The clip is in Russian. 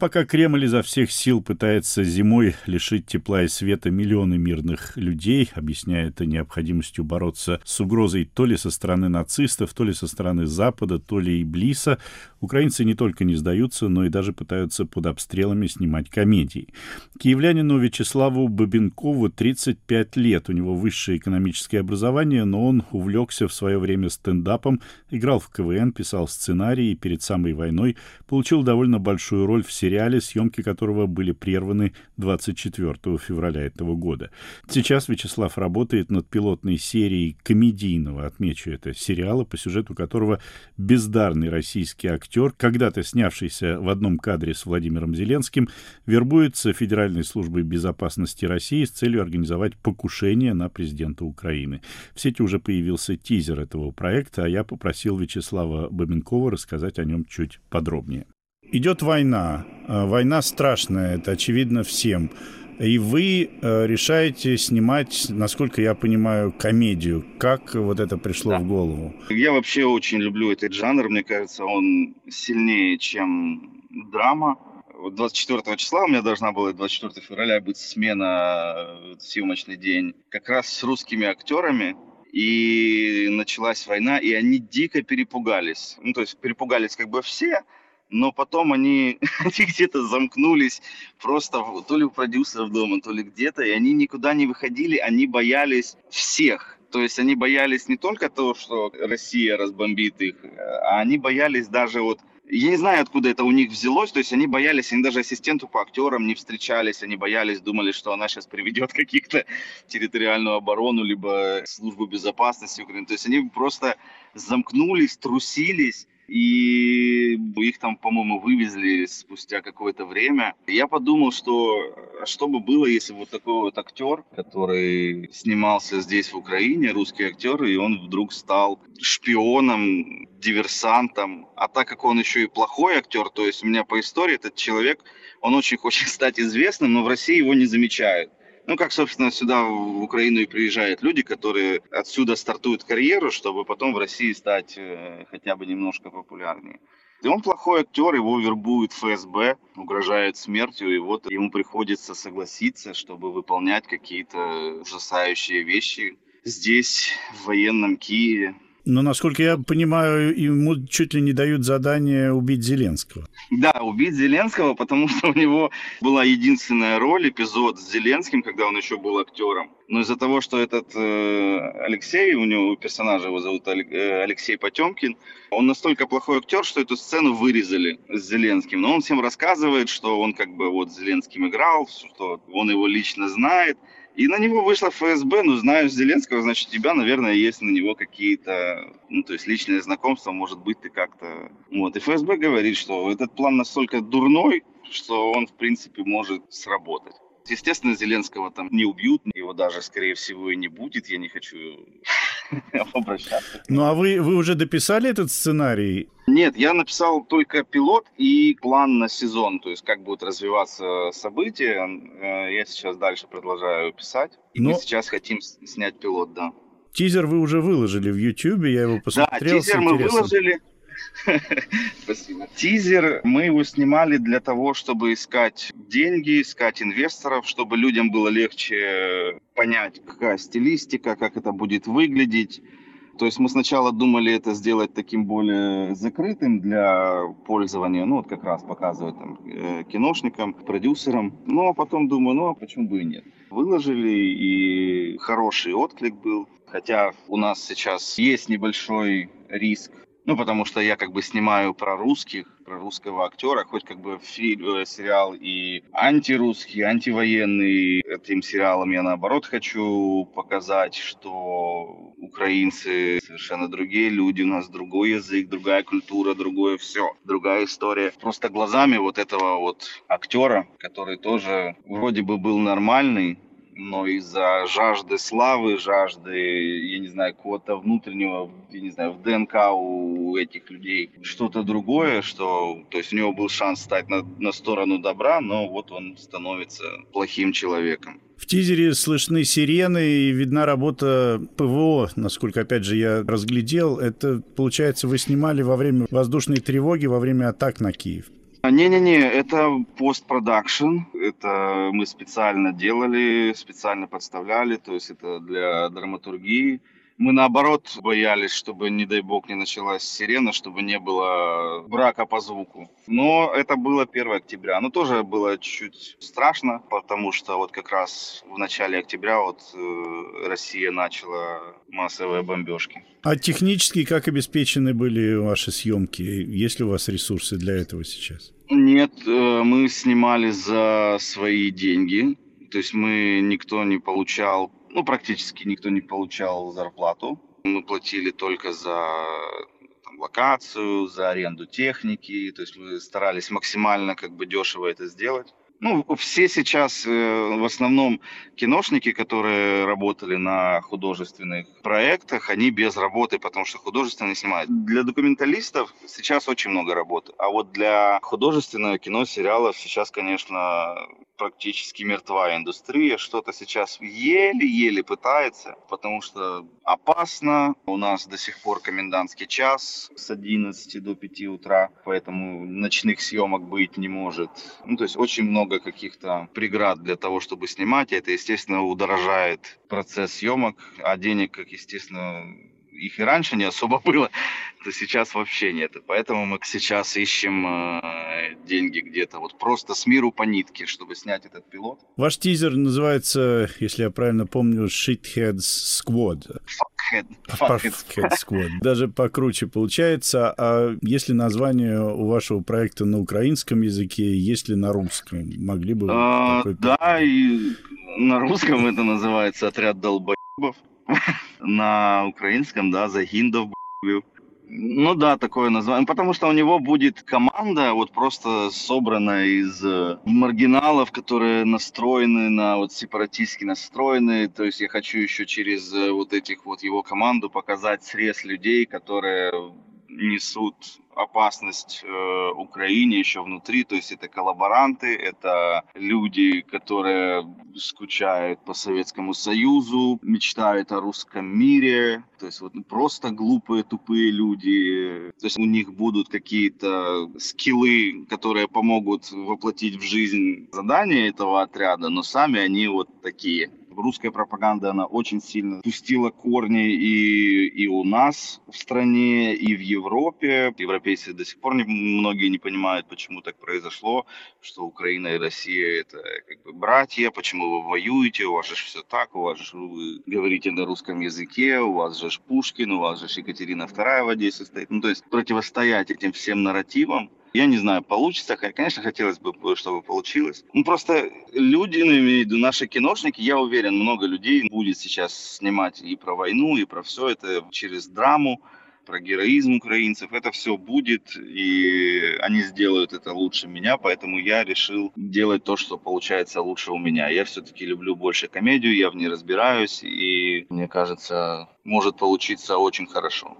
Пока Кремль изо всех сил пытается зимой лишить тепла и света миллионы мирных людей, объясняя это необходимостью бороться с угрозой то ли со стороны нацистов, то ли со стороны Запада, то ли и Блиса, украинцы не только не сдаются, но и даже пытаются под обстрелами снимать комедии. Киевлянину Вячеславу Бабенкову 35 лет, у него высшее экономическое образование, но он увлекся в свое время стендапом, играл в КВН, писал сценарии и перед самой войной получил довольно большую роль в сериале сериале, съемки которого были прерваны 24 февраля этого года. Сейчас Вячеслав работает над пилотной серией комедийного, отмечу это, сериала, по сюжету которого бездарный российский актер, когда-то снявшийся в одном кадре с Владимиром Зеленским, вербуется Федеральной службой безопасности России с целью организовать покушение на президента Украины. В сети уже появился тизер этого проекта, а я попросил Вячеслава Бабенкова рассказать о нем чуть подробнее. Идет война. А, война страшная, это очевидно всем. И вы э, решаете снимать, насколько я понимаю, комедию. Как вот это пришло да. в голову? Я вообще очень люблю этот жанр. Мне кажется, он сильнее, чем драма. 24 числа у меня должна была 24 февраля быть смена, э, съемочный день, как раз с русскими актерами. И началась война, и они дико перепугались. Ну, то есть перепугались как бы все, но потом они, они где-то замкнулись просто то ли у продюсеров дома, то ли где-то, и они никуда не выходили, они боялись всех. То есть они боялись не только того, что Россия разбомбит их, а они боялись даже вот я не знаю, откуда это у них взялось, то есть они боялись, они даже ассистенту по актерам не встречались, они боялись, думали, что она сейчас приведет каких-то территориальную оборону, либо службу безопасности Украины. То есть они просто замкнулись, трусились, и их там, по-моему, вывезли спустя какое-то время. Я подумал, что а что бы было, если вот такой вот актер, который снимался здесь в Украине, русский актер, и он вдруг стал шпионом, диверсантом, а так как он еще и плохой актер, то есть у меня по истории этот человек, он очень хочет стать известным, но в России его не замечают. Ну, как, собственно, сюда, в Украину и приезжают люди, которые отсюда стартуют карьеру, чтобы потом в России стать э, хотя бы немножко популярнее. И он плохой актер, его вербует ФСБ, угрожает смертью, и вот ему приходится согласиться, чтобы выполнять какие-то ужасающие вещи здесь, в военном Киеве. Но, насколько я понимаю, ему чуть ли не дают задание убить Зеленского. Да, убить Зеленского, потому что у него была единственная роль, эпизод с Зеленским, когда он еще был актером. Но из-за того, что этот э, Алексей, у него персонажа его зовут э, Алексей Потемкин, он настолько плохой актер, что эту сцену вырезали с Зеленским. Но он всем рассказывает, что он как бы вот с Зеленским играл, что он его лично знает. И на него вышла ФСБ, ну, знаешь Зеленского, значит, у тебя, наверное, есть на него какие-то, ну, то есть личные знакомства, может быть, ты как-то... Вот, и ФСБ говорит, что этот план настолько дурной, что он, в принципе, может сработать. Естественно, Зеленского там не убьют, его даже, скорее всего, и не будет. Я не хочу обращаться. Ну, а вы, вы уже дописали этот сценарий? Нет, я написал только пилот и план на сезон, то есть как будут развиваться события. Э, я сейчас дальше продолжаю писать. И Но... мы сейчас хотим снять пилот, да. Тизер вы уже выложили в YouTube, я его посмотрел. Да, тизер мы выложили. Спасибо. Тизер мы его снимали для того, чтобы искать деньги, искать инвесторов, чтобы людям было легче понять, какая стилистика, как это будет выглядеть. То есть мы сначала думали это сделать таким более закрытым для пользования, ну вот как раз показывать там э, киношникам, продюсерам. Ну а потом думаю, ну а почему бы и нет. Выложили и хороший отклик был. Хотя у нас сейчас есть небольшой риск ну, потому что я как бы снимаю про русских, про русского актера, хоть как бы фильм, э, сериал и антирусский, антивоенный. Этим сериалом я наоборот хочу показать, что украинцы совершенно другие люди, у нас другой язык, другая культура, другое все, другая история. Просто глазами вот этого вот актера, который тоже вроде бы был нормальный, но из-за жажды славы, жажды, я не знаю, какого-то внутреннего, я не знаю, в ДНК у этих людей что-то другое, что, то есть у него был шанс стать на, на сторону добра, но вот он становится плохим человеком. В тизере слышны сирены и видна работа ПВО, насколько, опять же, я разглядел. Это, получается, вы снимали во время воздушной тревоги, во время атак на Киев? Не-не-не, это постпродакшн. Это мы специально делали, специально подставляли. То есть это для драматургии. Мы наоборот боялись, чтобы, не дай бог, не началась сирена, чтобы не было брака по звуку. Но это было 1 октября. Но тоже было чуть-чуть страшно, потому что вот как раз в начале октября вот э, Россия начала массовые бомбежки. А технически как обеспечены были ваши съемки? Есть ли у вас ресурсы для этого сейчас? Нет, э, мы снимали за свои деньги. То есть мы никто не получал ну, практически никто не получал зарплату. Мы платили только за там, локацию, за аренду техники. То есть мы старались максимально как бы дешево это сделать. Ну, все сейчас, э, в основном киношники, которые работали на художественных проектах, они без работы, потому что художественно снимают. Для документалистов сейчас очень много работы, а вот для художественного кино, сериалов сейчас, конечно, практически мертва индустрия, что-то сейчас еле-еле пытается, потому что опасно. У нас до сих пор комендантский час с 11 до 5 утра, поэтому ночных съемок быть не может. Ну, то есть очень много каких-то преград для того, чтобы снимать, и это, естественно, удорожает процесс съемок, а денег, как естественно, их и раньше не особо было, то сейчас вообще нет. И поэтому мы сейчас ищем э, деньги где-то вот просто с миру по нитке, чтобы снять этот пилот. Ваш тизер называется, если я правильно помню, Shitheads Squad. Fuckhead. Fuckhead Squad. Даже покруче получается. А если название у вашего проекта на украинском языке, есть ли на русском? Могли бы... А, да, и на русском это называется «Отряд долбоебов». на украинском, да, Загиндов, ну да, такое название. Потому что у него будет команда, вот просто собранная из э, маргиналов, которые настроены на вот сепаратистски настроены. То есть я хочу еще через э, вот этих вот его команду показать срез людей, которые несут опасность э, Украине еще внутри, то есть это коллаборанты, это люди, которые скучают по Советскому Союзу, мечтают о русском мире, то есть вот просто глупые, тупые люди, то есть у них будут какие-то скиллы, которые помогут воплотить в жизнь задания этого отряда, но сами они вот такие русская пропаганда, она очень сильно пустила корни и, и у нас в стране, и в Европе. Европейцы до сих пор не, многие не понимают, почему так произошло, что Украина и Россия это как бы братья, почему вы воюете, у вас же все так, у вас же вы говорите на русском языке, у вас же Пушкин, у вас же Екатерина II в Одессе стоит. Ну, то есть противостоять этим всем нарративам, я не знаю, получится. Конечно, хотелось бы, чтобы получилось. Ну, просто люди, ну, имею наши киношники, я уверен, много людей будет сейчас снимать и про войну, и про все это через драму, про героизм украинцев. Это все будет, и они сделают это лучше меня, поэтому я решил делать то, что получается лучше у меня. Я все-таки люблю больше комедию, я в ней разбираюсь, и мне кажется, может получиться очень хорошо.